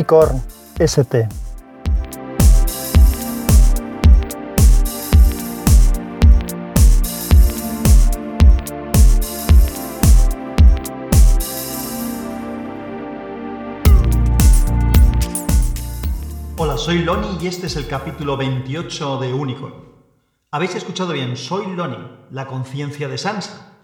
Unicorn ST. Hola, soy Loni y este es el capítulo 28 de Unicorn. Habéis escuchado bien, soy Loni, la conciencia de Sansa,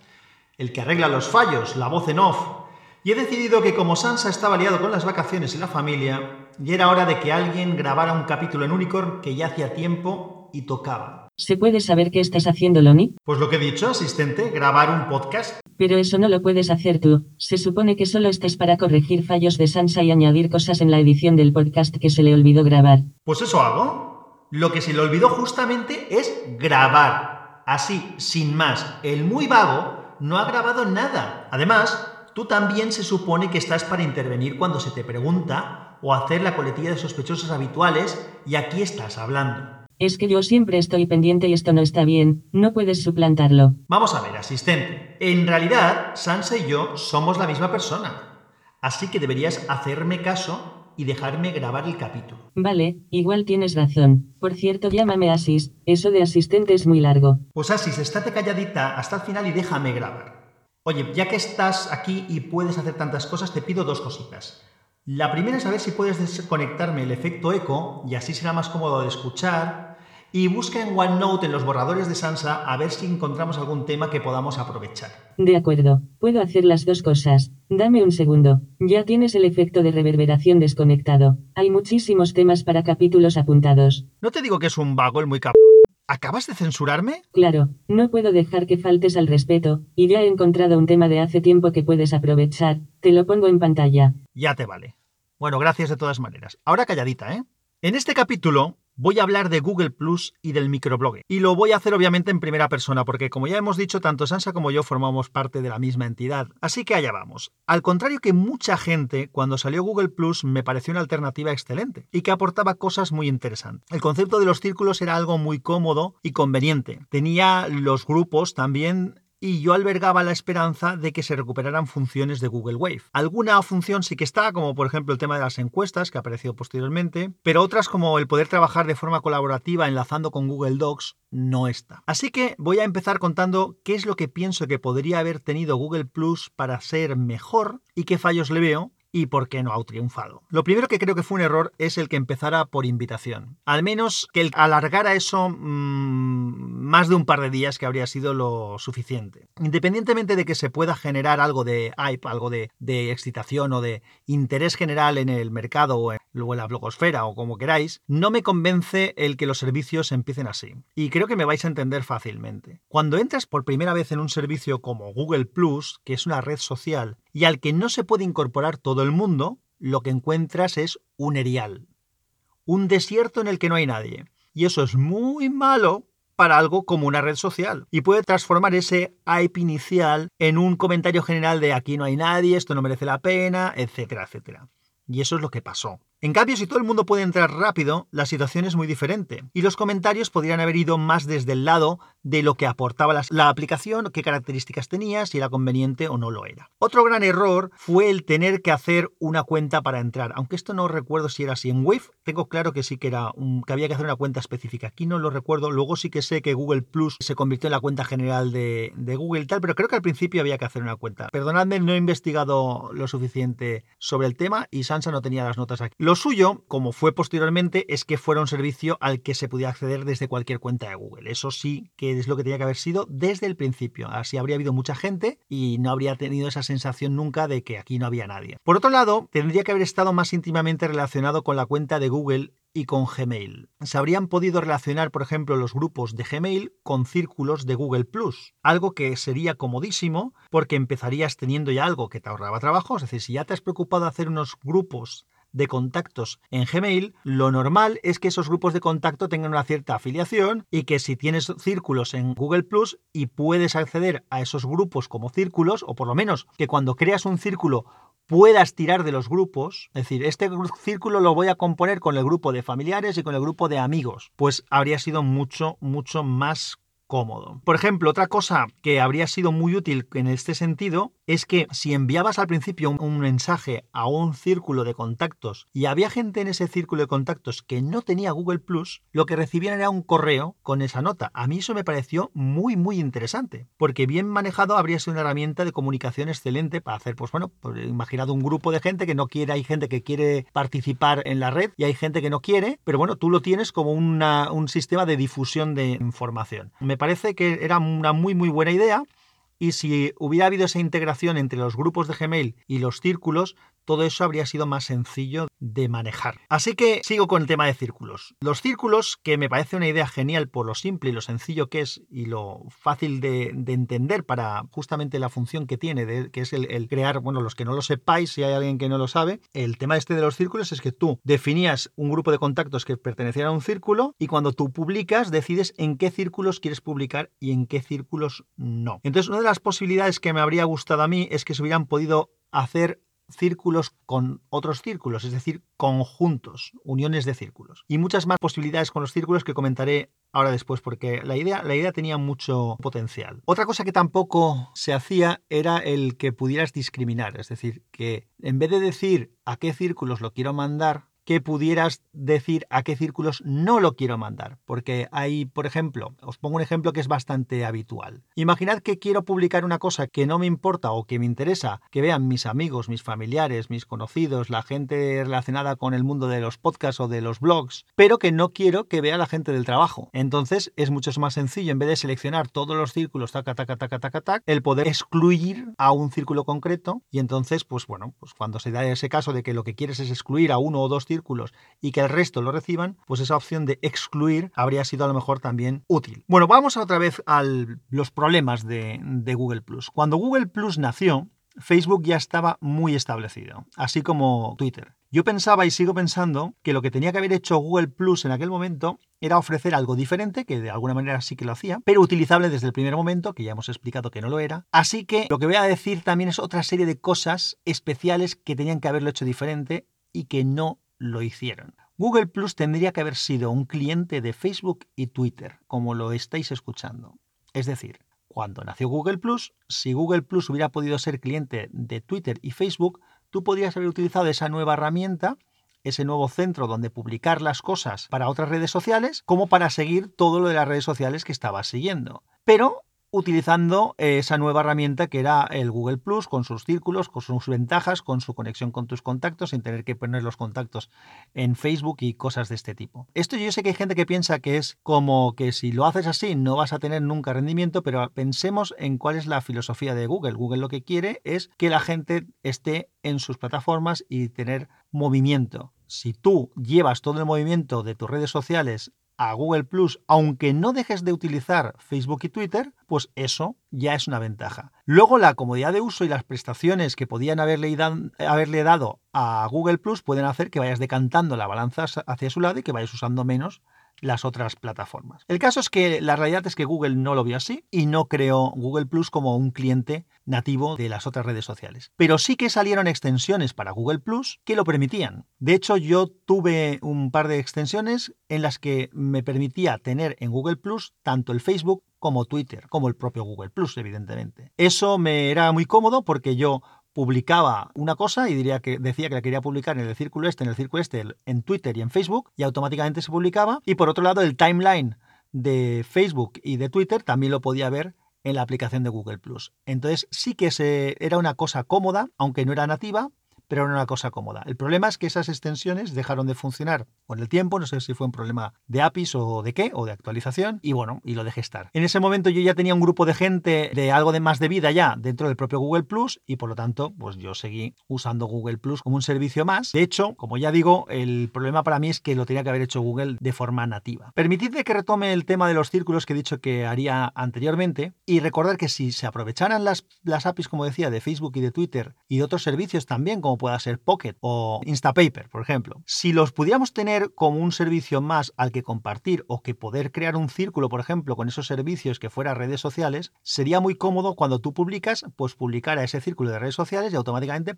el que arregla los fallos, la voz en off, y he decidido que como Sansa estaba liado con las vacaciones y la familia, ya era hora de que alguien grabara un capítulo en Unicorn que ya hacía tiempo y tocaba. ¿Se puede saber qué estás haciendo, Loni? Pues lo que he dicho, asistente, grabar un podcast. Pero eso no lo puedes hacer tú. Se supone que solo estés para corregir fallos de Sansa y añadir cosas en la edición del podcast que se le olvidó grabar. Pues eso hago. Lo que se le olvidó justamente es grabar. Así, sin más. El muy vago no ha grabado nada. Además, tú también se supone que estás para intervenir cuando se te pregunta o hacer la coletilla de sospechosos habituales y aquí estás hablando. Es que yo siempre estoy pendiente y esto no está bien. No puedes suplantarlo. Vamos a ver, asistente. En realidad, Sansa y yo somos la misma persona. Así que deberías hacerme caso y dejarme grabar el capítulo. Vale, igual tienes razón. Por cierto, llámame Asis. Eso de asistente es muy largo. Pues Asis, estate calladita hasta el final y déjame grabar. Oye, ya que estás aquí y puedes hacer tantas cosas, te pido dos cositas. La primera es saber si puedes desconectarme el efecto eco y así será más cómodo de escuchar. Y busca en OneNote en los borradores de Sansa a ver si encontramos algún tema que podamos aprovechar. De acuerdo, puedo hacer las dos cosas. Dame un segundo. Ya tienes el efecto de reverberación desconectado. Hay muchísimos temas para capítulos apuntados. No te digo que es un vago el muy cabrón. ¿Acabas de censurarme? Claro, no puedo dejar que faltes al respeto, y ya he encontrado un tema de hace tiempo que puedes aprovechar. Te lo pongo en pantalla. Ya te vale. Bueno, gracias de todas maneras. Ahora calladita, ¿eh? En este capítulo voy a hablar de Google Plus y del microblogging. Y lo voy a hacer obviamente en primera persona, porque como ya hemos dicho, tanto Sansa como yo formamos parte de la misma entidad. Así que allá vamos. Al contrario que mucha gente, cuando salió Google Plus me pareció una alternativa excelente y que aportaba cosas muy interesantes. El concepto de los círculos era algo muy cómodo y conveniente. Tenía los grupos también y yo albergaba la esperanza de que se recuperaran funciones de Google Wave. Alguna función sí que está, como por ejemplo el tema de las encuestas, que apareció posteriormente, pero otras como el poder trabajar de forma colaborativa enlazando con Google Docs no está. Así que voy a empezar contando qué es lo que pienso que podría haber tenido Google Plus para ser mejor y qué fallos le veo y por qué no ha triunfado. Lo primero que creo que fue un error es el que empezara por invitación. Al menos que el alargara eso mmm, más de un par de días que habría sido lo suficiente. Independientemente de que se pueda generar algo de hype, algo de, de excitación o de interés general en el mercado o en, o en la blogosfera o como queráis, no me convence el que los servicios empiecen así. Y creo que me vais a entender fácilmente. Cuando entras por primera vez en un servicio como Google Plus, que es una red social y al que no se puede incorporar todo el mundo, lo que encuentras es un erial. Un desierto en el que no hay nadie. Y eso es muy malo para algo como una red social. Y puede transformar ese hype inicial en un comentario general de aquí no hay nadie, esto no merece la pena, etcétera, etcétera. Y eso es lo que pasó. En cambio, si todo el mundo puede entrar rápido, la situación es muy diferente. Y los comentarios podrían haber ido más desde el lado de lo que aportaba la, aplicación, qué características tenía, si era conveniente o no lo era. Otro gran error fue el tener que hacer una cuenta para entrar. Aunque esto no recuerdo si era así en Wave, tengo claro que sí que era que había que hacer una cuenta específica. Aquí no lo recuerdo. Luego sí que sé que Google Plus se convirtió en la cuenta general de, de Google y tal, pero creo que al principio había que hacer una cuenta. Perdonadme, no he investigado lo suficiente sobre el tema y Sansa no tenía las notas aquí. Lo suyo, como fue posteriormente, es que fuera un servicio al que se podía acceder desde cualquier cuenta de Google. Eso sí que es lo que tenía que haber sido desde el principio. Así habría habido mucha gente y no habría tenido esa sensación nunca de que aquí no había nadie. Por otro lado, tendría que haber estado más íntimamente relacionado con la cuenta de Google y con Gmail. Se habrían podido relacionar, por ejemplo, los grupos de Gmail con círculos de Google Plus, algo que sería comodísimo porque empezarías teniendo ya algo que te ahorraba trabajo, es decir, si ya te has preocupado de hacer unos grupos de contactos en Gmail, lo normal es que esos grupos de contacto tengan una cierta afiliación y que si tienes círculos en Google Plus y puedes acceder a esos grupos como círculos, o por lo menos que cuando creas un círculo puedas tirar de los grupos, es decir, este círculo lo voy a componer con el grupo de familiares y con el grupo de amigos, pues habría sido mucho, mucho más cómodo. Por ejemplo, otra cosa que habría sido muy útil en este sentido es que si enviabas al principio un, mensaje a un círculo de contactos y había gente en ese círculo de contactos que no tenía Google Plus, lo que recibían era un correo con esa nota. A mí eso me pareció muy, muy interesante, porque bien manejado habría sido una herramienta de comunicación excelente para hacer, pues bueno, pues, imaginad un grupo de gente que no quiere, hay gente que quiere participar en la red y hay gente que no quiere, pero bueno, tú lo tienes como una, un sistema de difusión de información. Me parece que era una muy, muy buena idea. Y si hubiera habido esa integración entre los grupos de Gmail y los círculos, todo eso habría sido más sencillo de manejar. Así que sigo con el tema de círculos. Los círculos, que me parece una idea genial por lo simple y lo sencillo que es y lo fácil de, de entender para justamente la función que tiene, de, que es el, el, crear, bueno, los que no lo sepáis, si hay alguien que no lo sabe, el tema este de los círculos es que tú definías un grupo de contactos que pertenecieran a un círculo y cuando tú publicas decides en qué círculos quieres publicar y en qué círculos no. Entonces, una de las posibilidades que me habría gustado a mí es que se hubieran podido hacer círculos con otros círculos, es decir, conjuntos, uniones de círculos. Y muchas más posibilidades con los círculos que comentaré ahora después, porque la idea, la idea tenía mucho potencial. Otra cosa que tampoco se hacía era el que pudieras discriminar, es decir, que en vez de decir a qué círculos lo quiero mandar, que pudieras decir a qué círculos no lo quiero mandar. Porque hay, por ejemplo, os pongo un ejemplo que es bastante habitual. Imaginad que quiero publicar una cosa que no me importa o que me interesa que vean mis amigos, mis familiares, mis conocidos, la gente relacionada con el mundo de los podcasts o de los blogs, pero que no quiero que vea la gente del trabajo. Entonces es mucho más sencillo, en vez de seleccionar todos los círculos, taca, taca, taca, taca, taca, el poder excluir a un círculo concreto y entonces, pues bueno, pues cuando se da ese caso de que lo que quieres es excluir a uno o dos círculos, círculos y que el resto lo reciban, pues esa opción de excluir habría sido a lo mejor también útil. Bueno, vamos otra vez a los problemas de, de Google Plus. Cuando Google Plus nació, Facebook ya estaba muy establecido, así como Twitter. Yo pensaba y sigo pensando que lo que tenía que haber hecho Google Plus en aquel momento era ofrecer algo diferente, que de alguna manera sí que lo hacía, pero utilizable desde el primer momento, que ya hemos explicado que no lo era. Así que lo que voy a decir también es otra serie de cosas especiales que tenían que haberlo hecho diferente y que no lo hicieron. Google Plus tendría que haber sido un cliente de Facebook y Twitter, como lo estáis escuchando. Es decir, cuando nació Google Plus, si Google Plus hubiera podido ser cliente de Twitter y Facebook, tú podrías haber utilizado esa nueva herramienta, ese nuevo centro donde publicar las cosas para otras redes sociales, como para seguir todo lo de las redes sociales que estabas siguiendo. Pero utilizando esa nueva herramienta que era el Google Plus, con sus círculos, con sus ventajas, con su conexión con tus contactos, sin tener que poner los contactos en Facebook y cosas de este tipo. Esto yo sé que hay gente que piensa que es como que si lo haces así no vas a tener nunca rendimiento, pero pensemos en cuál es la filosofía de Google. Google lo que quiere es que la gente esté en sus plataformas y tener movimiento. Si tú llevas todo el movimiento de tus redes sociales a Google Plus, aunque no dejes de utilizar Facebook y Twitter, pues eso ya es una ventaja. Luego la comodidad de uso y las prestaciones que podían haberle, haberle dado a Google Plus pueden hacer que vayas decantando la balanza hacia su lado y que vayas usando menos las otras plataformas. El caso es que la realidad es que Google no lo vio así y no creó Google Plus como un cliente nativo de las otras redes sociales. Pero sí que salieron extensiones para Google Plus que lo permitían. De hecho, yo tuve un par de extensiones en las que me permitía tener en Google Plus tanto el Facebook como Twitter, como el propio Google Plus, evidentemente. Eso me era muy cómodo porque yo publicaba una cosa y diría que decía que la quería publicar en el círculo este, en el círculo este, en Twitter y en Facebook, y automáticamente se publicaba. Y por otro lado, el timeline de Facebook y de Twitter también lo podía ver en la aplicación de Google Plus. Entonces sí que se, era una cosa cómoda, aunque no era nativa, pero era una cosa cómoda. El problema es que esas extensiones dejaron de funcionar con el tiempo, no sé si fue un problema de APIs o de qué, o de actualización, y bueno, y lo dejé estar. En ese momento yo ya tenía un grupo de gente de algo de más de vida ya dentro del propio Google Plus, y por lo tanto, pues yo seguí usando Google Plus como un servicio más. De hecho, como ya digo, el problema para mí es que lo tenía que haber hecho Google de forma nativa. Permitidme que retome el tema de los círculos que he dicho que haría anteriormente, y recordar que si se aprovecharan las, las APIs, como decía, de Facebook y de Twitter y de otros servicios también, como pueda ser Pocket o Instapaper, por ejemplo. Si los pudiéramos tener como un servicio más al que compartir o que poder crear un círculo, por ejemplo, con esos servicios que fuera redes sociales, sería muy cómodo cuando tú publicas, pues publicar a ese círculo de redes sociales y automáticamente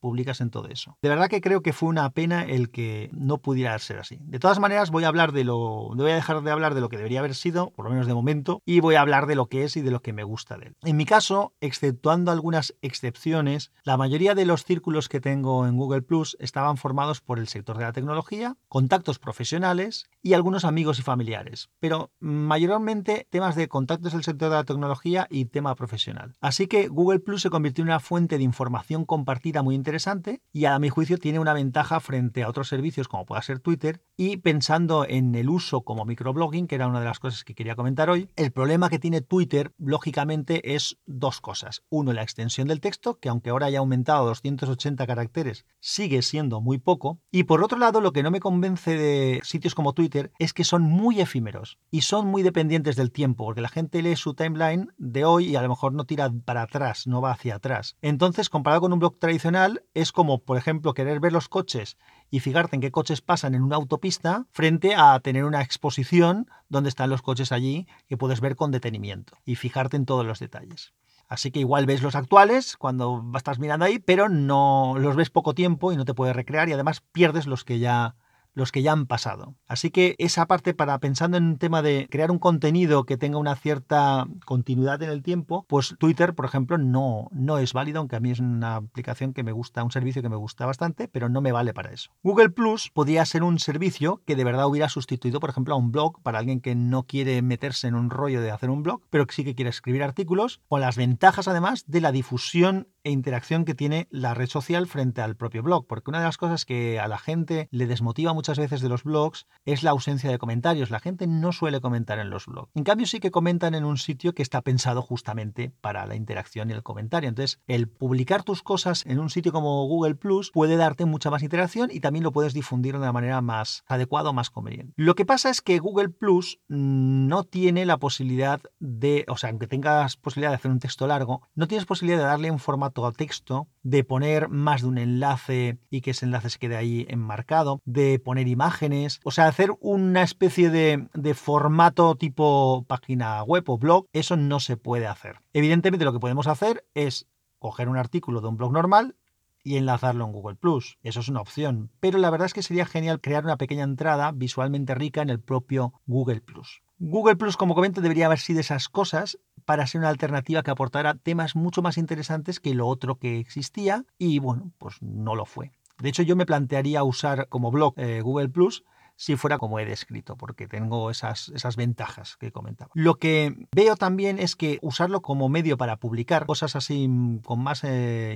publicas en todo eso. De verdad que creo que fue una pena el que no pudiera ser así. De todas maneras, voy a hablar de lo. Voy a dejar de hablar de lo que debería haber sido, por lo menos de momento, y voy a hablar de lo que es y de lo que me gusta de él. En mi caso, exceptuando algunas excepciones, la mayoría de los círculos que tengo en Google Plus estaban formados por el sector de la tecnología, contactos profesionales y algunos amigos y familiares, pero mayormente temas de contactos del sector de la tecnología y tema profesional. Así que Google Plus se convirtió en una fuente de información compartida muy interesante y a mi juicio tiene una ventaja frente a otros servicios como pueda ser Twitter y pensando en el uso como microblogging, que era una de las cosas que quería comentar hoy, el problema que tiene Twitter lógicamente es dos cosas. Uno, la extensión del texto, que aunque ahora haya aumentado a 280 caracteres, sigue siendo muy poco. Y por otro lado, lo que no me convence de sitios como Twitter es que son muy efímeros y son muy dependientes del tiempo, porque la gente lee su timeline de hoy y a lo mejor no tira para atrás, no va hacia atrás. Entonces, comparado con un blog tradicional, es como, por ejemplo, querer ver los coches y fijarte en qué coches pasan en una autopista frente a tener una exposición donde están los coches allí que puedes ver con detenimiento y fijarte en todos los detalles. Así que igual ves los actuales cuando estás mirando ahí, pero no los ves poco tiempo y no te puedes recrear y además pierdes los que ya los que ya han pasado. Así que esa parte para pensando en un tema de crear un contenido que tenga una cierta continuidad en el tiempo, pues Twitter, por ejemplo, no, no es válido, aunque a mí es una aplicación que me gusta, un servicio que me gusta bastante, pero no me vale para eso. Google Plus podría ser un servicio que de verdad hubiera sustituido, por ejemplo, a un blog para alguien que no quiere meterse en un rollo de hacer un blog, pero sí que quiere escribir artículos, con las ventajas además de la difusión e interacción que tiene la red social frente al propio blog, porque una de las cosas que a la gente le desmotiva muchas veces de los blogs es la ausencia de comentarios. La gente no suele comentar en los blogs. En cambio sí que comentan en un sitio que está pensado justamente para la interacción y el comentario. Entonces, el publicar tus cosas en un sitio como Google Plus puede darte mucha más interacción y también lo puedes difundir de una manera más adecuada o más conveniente. Lo que pasa es que Google Plus no tiene la posibilidad de, o sea, aunque tengas posibilidad de hacer un texto largo, no tienes posibilidad de darle un formato a texto, de poner más de un enlace y que ese enlace se quede ahí enmarcado, de poner imágenes, o sea, hacer una especie de, de formato tipo página web o blog, eso no se puede hacer. Evidentemente lo que podemos hacer es coger un artículo de un blog normal, y enlazarlo en Google Plus. Eso es una opción. Pero la verdad es que sería genial crear una pequeña entrada visualmente rica en el propio Google Plus. Google Plus, como comento, debería haber sido esas cosas para ser una alternativa que aportara temas mucho más interesantes que lo otro que existía y bueno, pues no lo fue. De hecho, yo me plantearía usar como blog eh, Google Plus si fuera como he descrito, porque tengo esas, esas ventajas que comentaba. Lo que veo también es que usarlo como medio para publicar cosas así con más eh,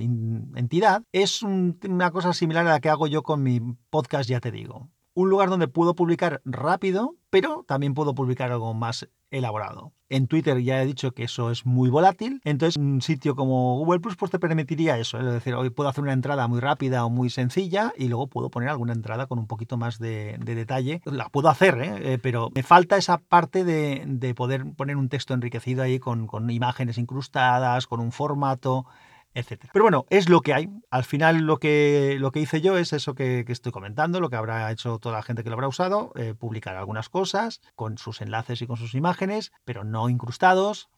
entidad es una cosa similar a la que hago yo con mi podcast, ya te digo un lugar donde puedo publicar rápido, pero también puedo publicar algo más elaborado. En Twitter ya he dicho que eso es muy volátil, entonces un sitio como Google Plus pues te permitiría eso, es decir, hoy puedo hacer una entrada muy rápida o muy sencilla y luego puedo poner alguna entrada con un poquito más de, detalle. La puedo hacer, ¿eh? Eh, pero me falta esa parte de, poder poner un texto enriquecido ahí con imágenes incrustadas, con un formato pero bueno, es lo que hay. Al final lo que, lo que hice yo es eso que, estoy comentando, lo que habrá hecho toda la gente que lo habrá usado, eh, publicar algunas cosas con sus enlaces y con sus imágenes, pero no incrustados,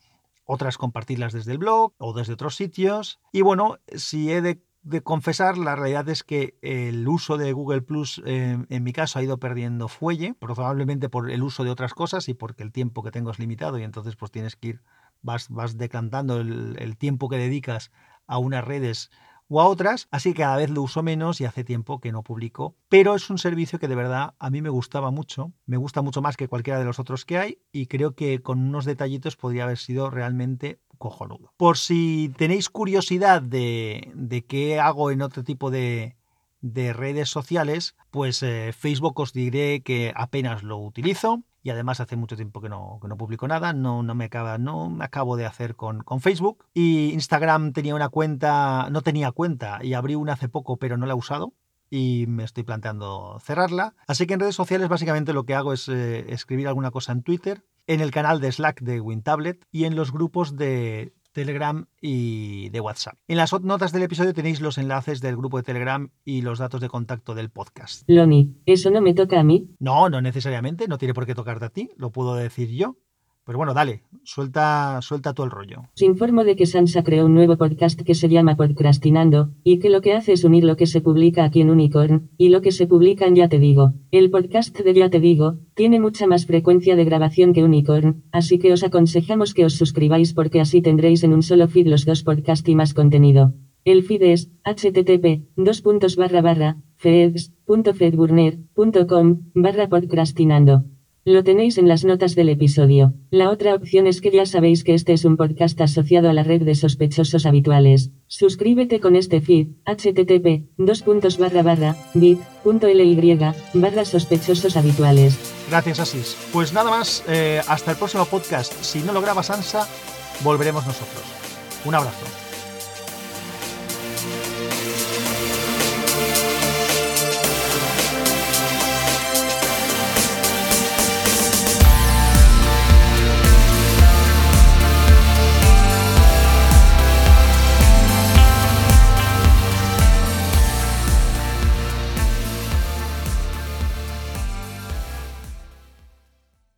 otras compartirlas desde el blog o desde otros sitios. Y bueno, si he de confesar, la realidad es que el uso de Google Plus eh, en mi caso ha ido perdiendo fuelle, probablemente por el uso de otras cosas y porque el tiempo que tengo es limitado y entonces pues tienes que ir, vas, vas decantando el tiempo que dedicas a unas redes o a otras, así que cada vez lo uso menos y hace tiempo que no publico, pero es un servicio que de verdad a mí me gustaba mucho, me gusta mucho más que cualquiera de los otros que hay y creo que con unos detallitos podría haber sido realmente cojonudo. Por si tenéis curiosidad de, de qué hago en otro tipo de, de redes sociales, pues eh, Facebook os diré que apenas lo utilizo y además hace mucho tiempo que no, que no publico nada, no, no, me acaba, no me acabo de hacer con, con, Facebook. Y Instagram tenía una cuenta, no tenía cuenta y abrí una hace poco, pero no la he usado. Y me estoy planteando cerrarla. Así que en redes sociales básicamente lo que hago es eh, escribir alguna cosa en Twitter, en el canal de Slack de WinTablet y en los grupos de Telegram y de WhatsApp. En las notas del episodio tenéis los enlaces del grupo de Telegram y los datos de contacto del podcast. Loni, ¿eso no me toca a mí? No, no necesariamente, no tiene por qué tocarte a ti, lo puedo decir yo. Pero bueno, dale, suelta, suelta todo el rollo. Os informo de que Sansa creó un nuevo podcast que se llama Podcastinando, y que lo que hace es unir lo que se publica aquí en Unicorn, y lo que se publica en Ya Te Digo. El podcast de Ya Te Digo, tiene mucha más frecuencia de grabación que Unicorn, así que os aconsejamos que os suscribáis porque así tendréis en un solo feed los dos podcasts y más contenido. El feed es http feeds.fedburner.com barra podcastinando. Lo tenéis en las notas del episodio. La otra opción es que ya sabéis que este es un podcast asociado a la red de sospechosos habituales. Suscríbete con este feed, http bit.ly barra sospechosos habituales. Gracias, Asis. Pues nada más, eh, hasta el próximo podcast. Si no lo grabas Ansa, volveremos nosotros. Un abrazo.